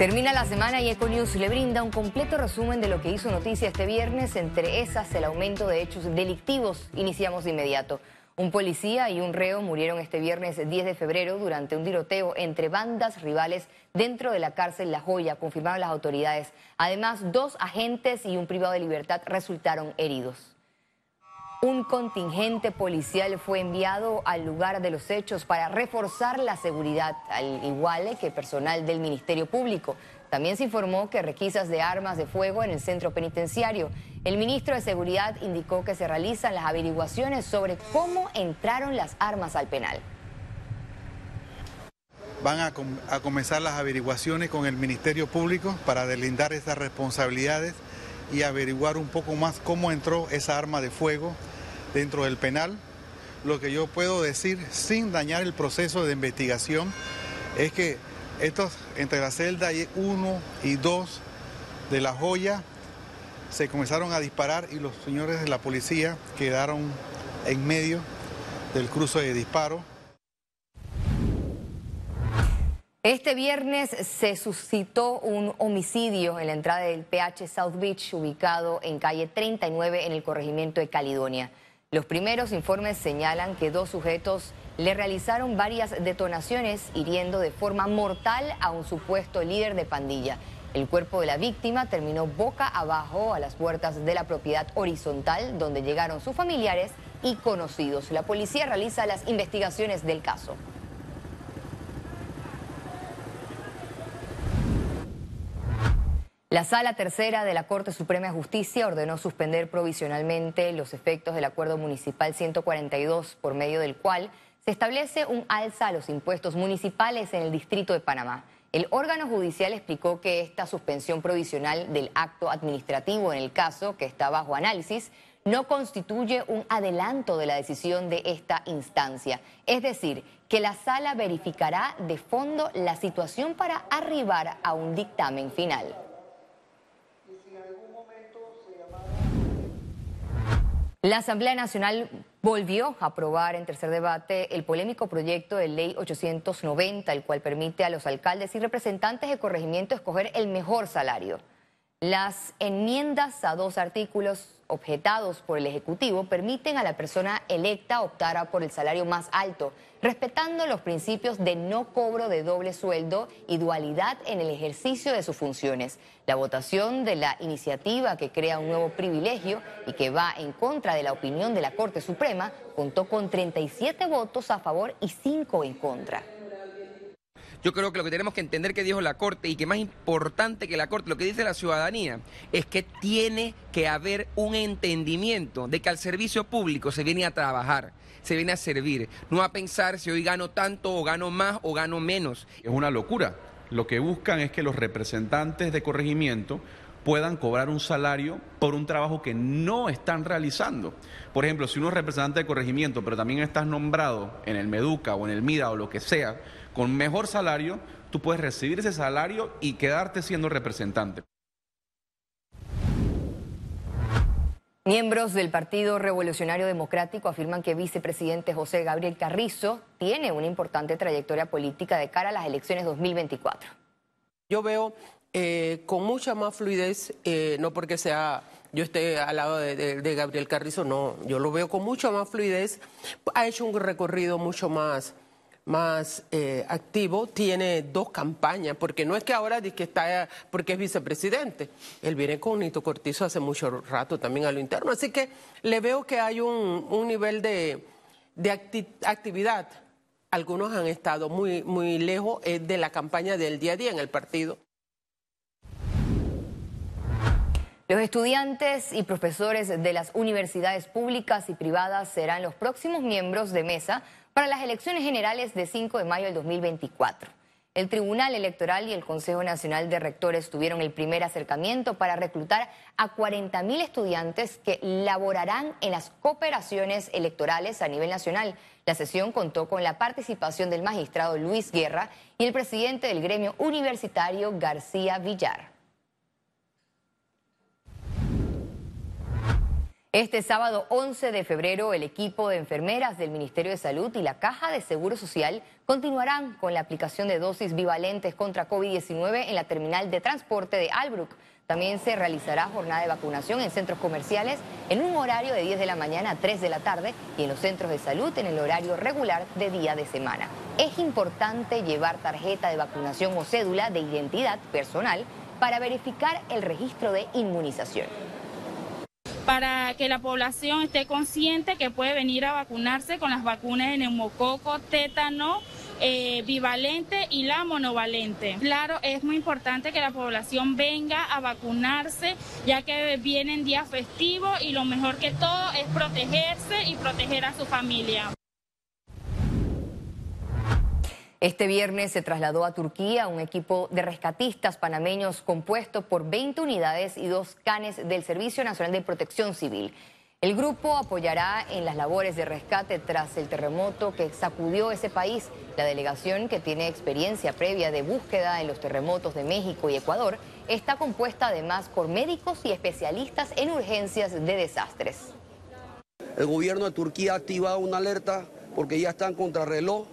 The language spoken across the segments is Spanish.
Termina la semana y Econews le brinda un completo resumen de lo que hizo noticia este viernes, entre esas el aumento de hechos delictivos. Iniciamos de inmediato. Un policía y un reo murieron este viernes 10 de febrero durante un tiroteo entre bandas rivales dentro de la cárcel La Joya, confirmaron las autoridades. Además, dos agentes y un privado de libertad resultaron heridos. Un contingente policial fue enviado al lugar de los hechos para reforzar la seguridad, al igual que personal del Ministerio Público. También se informó que requisas de armas de fuego en el centro penitenciario. El ministro de Seguridad indicó que se realizan las averiguaciones sobre cómo entraron las armas al penal. Van a, a comenzar las averiguaciones con el Ministerio Público para deslindar esas responsabilidades y averiguar un poco más cómo entró esa arma de fuego dentro del penal. Lo que yo puedo decir sin dañar el proceso de investigación es que estos, entre la celda 1 y 2 de la joya se comenzaron a disparar y los señores de la policía quedaron en medio del cruce de disparo. Este viernes se suscitó un homicidio en la entrada del PH South Beach, ubicado en calle 39 en el corregimiento de Caledonia. Los primeros informes señalan que dos sujetos le realizaron varias detonaciones, hiriendo de forma mortal a un supuesto líder de pandilla. El cuerpo de la víctima terminó boca abajo a las puertas de la propiedad horizontal, donde llegaron sus familiares y conocidos. La policía realiza las investigaciones del caso. La Sala Tercera de la Corte Suprema de Justicia ordenó suspender provisionalmente los efectos del Acuerdo Municipal 142, por medio del cual se establece un alza a los impuestos municipales en el Distrito de Panamá. El órgano judicial explicó que esta suspensión provisional del acto administrativo en el caso, que está bajo análisis, no constituye un adelanto de la decisión de esta instancia. Es decir, que la sala verificará de fondo la situación para arribar a un dictamen final. La Asamblea Nacional volvió a aprobar en tercer debate el polémico proyecto de ley 890, el cual permite a los alcaldes y representantes de corregimiento escoger el mejor salario. Las enmiendas a dos artículos objetados por el Ejecutivo permiten a la persona electa optar por el salario más alto, respetando los principios de no cobro de doble sueldo y dualidad en el ejercicio de sus funciones. La votación de la iniciativa que crea un nuevo privilegio y que va en contra de la opinión de la Corte Suprema contó con 37 votos a favor y 5 en contra. Yo creo que lo que tenemos que entender que dijo la Corte y que más importante que la Corte, lo que dice la ciudadanía, es que tiene que haber un entendimiento de que al servicio público se viene a trabajar, se viene a servir, no a pensar si hoy gano tanto o gano más o gano menos. Es una locura. Lo que buscan es que los representantes de corregimiento puedan cobrar un salario por un trabajo que no están realizando. Por ejemplo, si uno es representante de corregimiento, pero también estás nombrado en el Meduca o en el MIDA o lo que sea, con mejor salario, tú puedes recibir ese salario y quedarte siendo representante. Miembros del Partido Revolucionario Democrático afirman que vicepresidente José Gabriel Carrizo tiene una importante trayectoria política de cara a las elecciones 2024. Yo veo eh, con mucha más fluidez, eh, no porque sea yo esté al lado de, de, Gabriel Carrizo, no, yo lo veo con mucha más fluidez, ha hecho un recorrido mucho más más eh, activo, tiene dos campañas, porque no es que ahora que está porque es vicepresidente, él viene con Nito Cortizo hace mucho rato también a lo interno, así que le veo que hay un, nivel de, actividad. Algunos han estado muy, muy lejos eh, de la campaña del día a día en el partido. Los estudiantes y profesores de las universidades públicas y privadas serán los próximos miembros de mesa para las elecciones generales de 5 de mayo del 2024. El Tribunal Electoral y el Consejo Nacional de Rectores tuvieron el primer acercamiento para reclutar a 40.000 estudiantes que laborarán en las cooperaciones electorales a nivel nacional. La sesión contó con la participación del magistrado Luis Guerra y el presidente del gremio universitario García Villar. Este sábado 11 de febrero, el equipo de enfermeras del Ministerio de Salud y la Caja de Seguro Social continuarán con la aplicación de dosis bivalentes contra COVID-19 en la terminal de transporte de Albrook. También se realizará jornada de vacunación en centros comerciales en un horario de 10 de la mañana a 3 de la tarde y en los centros de salud en el horario regular de día de semana. Es importante llevar tarjeta de vacunación o cédula de identidad personal para verificar el registro de inmunización para que la población esté consciente que puede venir a vacunarse con las vacunas de neumococo, tétano, eh, bivalente y la monovalente. Claro, es muy importante que la población venga a vacunarse ya que vienen días festivos y lo mejor que todo es protegerse y proteger a su familia. Este viernes se trasladó a Turquía un equipo de rescatistas panameños compuesto por 20 unidades y dos canes del Servicio Nacional de Protección Civil. El grupo apoyará en las labores de rescate tras el terremoto que sacudió ese país. La delegación, que tiene experiencia previa de búsqueda en los terremotos de México y Ecuador, está compuesta además por médicos y especialistas en urgencias de desastres. El gobierno de Turquía ha activado una alerta porque ya están contrarreloj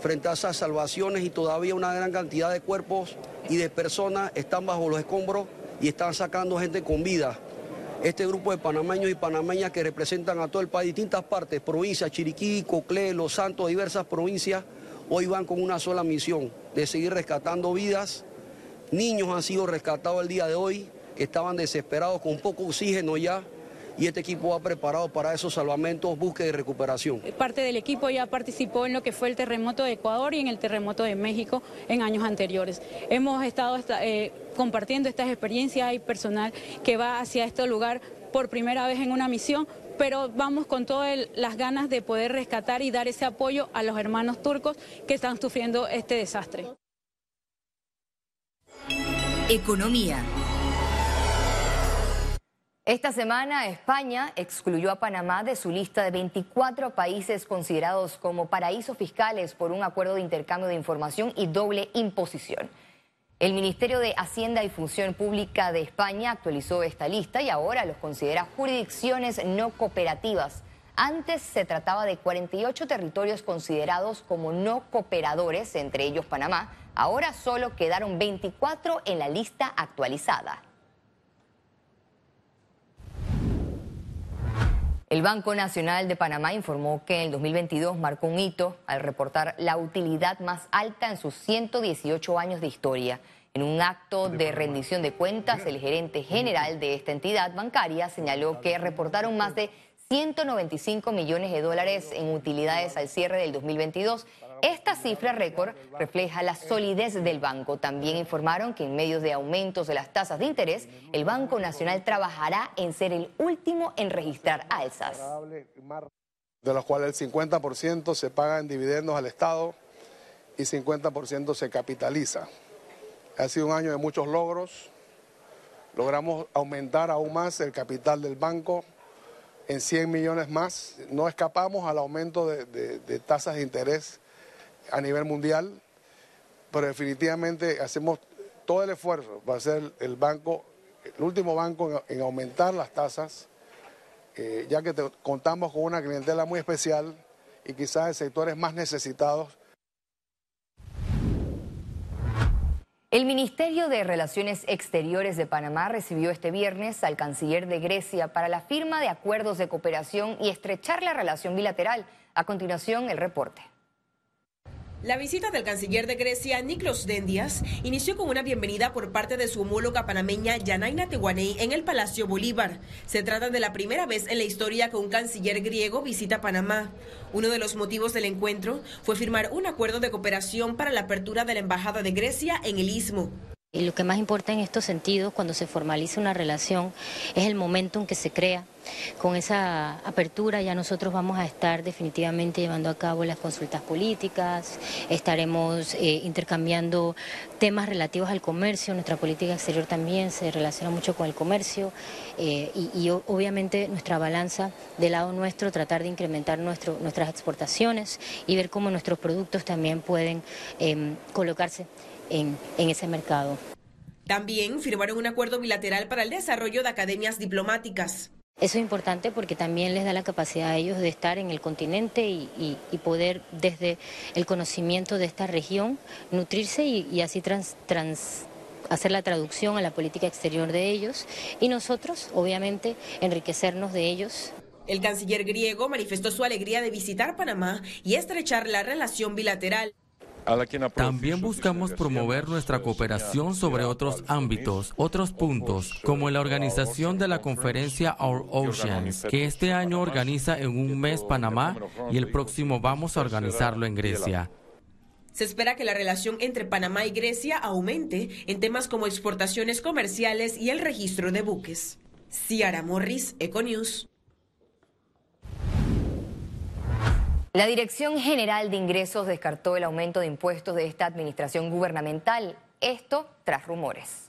frente a esas salvaciones y todavía una gran cantidad de cuerpos y de personas están bajo los escombros y están sacando gente con vida. Este grupo de panameños y panameñas que representan a todo el país, distintas partes, provincias, Chiriquí, Coclé, Los Santos, diversas provincias, hoy van con una sola misión, de seguir rescatando vidas. Niños han sido rescatados el día de hoy, que estaban desesperados con poco oxígeno ya, y este equipo va preparado para esos salvamentos, búsqueda y recuperación. Parte del equipo ya participó en lo que fue el terremoto de Ecuador y en el terremoto de México en años anteriores. Hemos estado eh, compartiendo estas experiencias, hay personal que va hacia este lugar por primera vez en una misión, pero vamos con todas las ganas de poder rescatar y dar ese apoyo a los hermanos turcos que están sufriendo este desastre. Economía. Esta semana España excluyó a Panamá de su lista de 24 países considerados como paraísos fiscales por un acuerdo de intercambio de información y doble imposición. El Ministerio de Hacienda y Función Pública de España actualizó esta lista y ahora los considera jurisdicciones no cooperativas. Antes se trataba de 48 territorios considerados como no cooperadores, entre ellos Panamá. Ahora solo quedaron 24 en la lista actualizada. El Banco Nacional de Panamá informó que en el 2022 marcó un hito al reportar la utilidad más alta en sus 118 años de historia. En un acto de rendición de cuentas, el gerente general de esta entidad bancaria señaló que reportaron más de 195 millones de dólares en utilidades al cierre del 2022 esta cifra récord refleja la solidez del banco. También informaron que en medio de aumentos de las tasas de interés, el Banco Nacional trabajará en ser el último en registrar alzas. De los cuales el 50% se paga en dividendos al Estado y 50% se capitaliza. Ha sido un año de muchos logros. Logramos aumentar aún más el capital del banco en 100 millones más. No escapamos al aumento de, de tasas de interés a nivel mundial, pero definitivamente hacemos todo el esfuerzo para ser el banco, el último banco en, aumentar las tasas, eh, ya que contamos con una clientela muy especial y quizás en sectores más necesitados. El Ministerio de Relaciones Exteriores de Panamá recibió este viernes al canciller de Grecia para la firma de acuerdos de cooperación y estrechar la relación bilateral. A continuación, el reporte. La visita del canciller de Grecia, Niklos Dendias, inició con una bienvenida por parte de su homóloga panameña Yanaina Tehuanei en el Palacio Bolívar. Se trata de la primera vez en la historia que un canciller griego visita Panamá. Uno de los motivos del encuentro fue firmar un acuerdo de cooperación para la apertura de la Embajada de Grecia en el Istmo. Y lo que más importa en estos sentidos, cuando se formaliza una relación, es el momento en que se crea. Con esa apertura ya nosotros vamos a estar definitivamente llevando a cabo las consultas políticas, estaremos eh, intercambiando temas relativos al comercio, nuestra política exterior también se relaciona mucho con el comercio eh, y, obviamente nuestra balanza del lado nuestro, tratar de incrementar nuestro, nuestras exportaciones y ver cómo nuestros productos también pueden em, colocarse en, ese mercado. También firmaron un acuerdo bilateral para el desarrollo de academias diplomáticas. Eso es importante porque también les da la capacidad a ellos de estar en el continente y, poder desde el conocimiento de esta región nutrirse y, así hacer la traducción a la política exterior de ellos y nosotros, obviamente, enriquecernos de ellos. El canciller griego manifestó su alegría de visitar Panamá y estrechar la relación bilateral. También buscamos promover nuestra cooperación sobre otros ámbitos, otros puntos, como la organización de la conferencia Our Oceans, que este año organiza en un mes Panamá y el próximo vamos a organizarlo en Grecia. Se espera que la relación entre Panamá y Grecia aumente en temas como exportaciones comerciales y el registro de buques. Ciara Morris, Econews. La Dirección General de Ingresos descartó el aumento de impuestos de esta administración gubernamental. Esto tras rumores.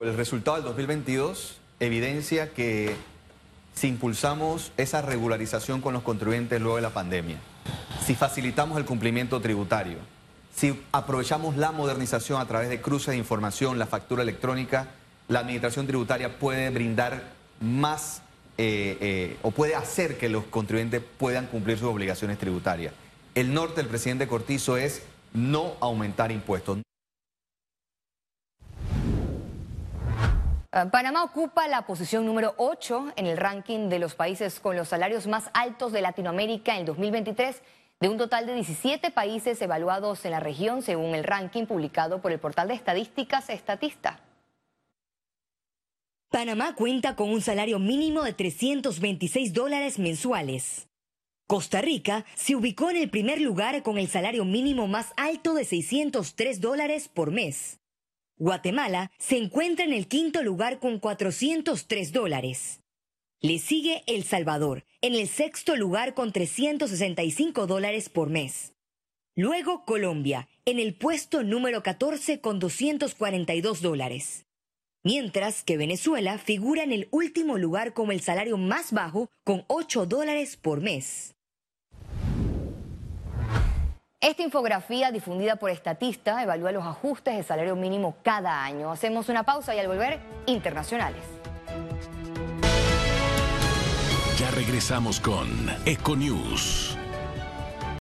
El resultado del 2022 evidencia que si impulsamos esa regularización con los contribuyentes luego de la pandemia, si facilitamos el cumplimiento tributario, si aprovechamos la modernización a través de cruces de información, la factura electrónica, la administración tributaria puede brindar más eh, eh, o puede hacer que los contribuyentes puedan cumplir sus obligaciones tributarias. El norte del presidente Cortizo es no aumentar impuestos. Ah, Panamá ocupa la posición número 8 en el ranking de los países con los salarios más altos de Latinoamérica en el 2023, de un total de 17 países evaluados en la región, según el ranking publicado por el portal de estadísticas Estatista. Panamá cuenta con un salario mínimo de 326 dólares mensuales. Costa Rica se ubicó en el primer lugar con el salario mínimo más alto de 603 dólares por mes. Guatemala se encuentra en el quinto lugar con 403 dólares. Le sigue El Salvador, en el sexto lugar con 365 dólares por mes. Luego Colombia, en el puesto número 14 con 242 dólares mientras que Venezuela figura en el último lugar como el salario más bajo con 8 dólares por mes. Esta infografía difundida por Estatista evalúa los ajustes de salario mínimo cada año. Hacemos una pausa y al volver, internacionales. Ya regresamos con Econews.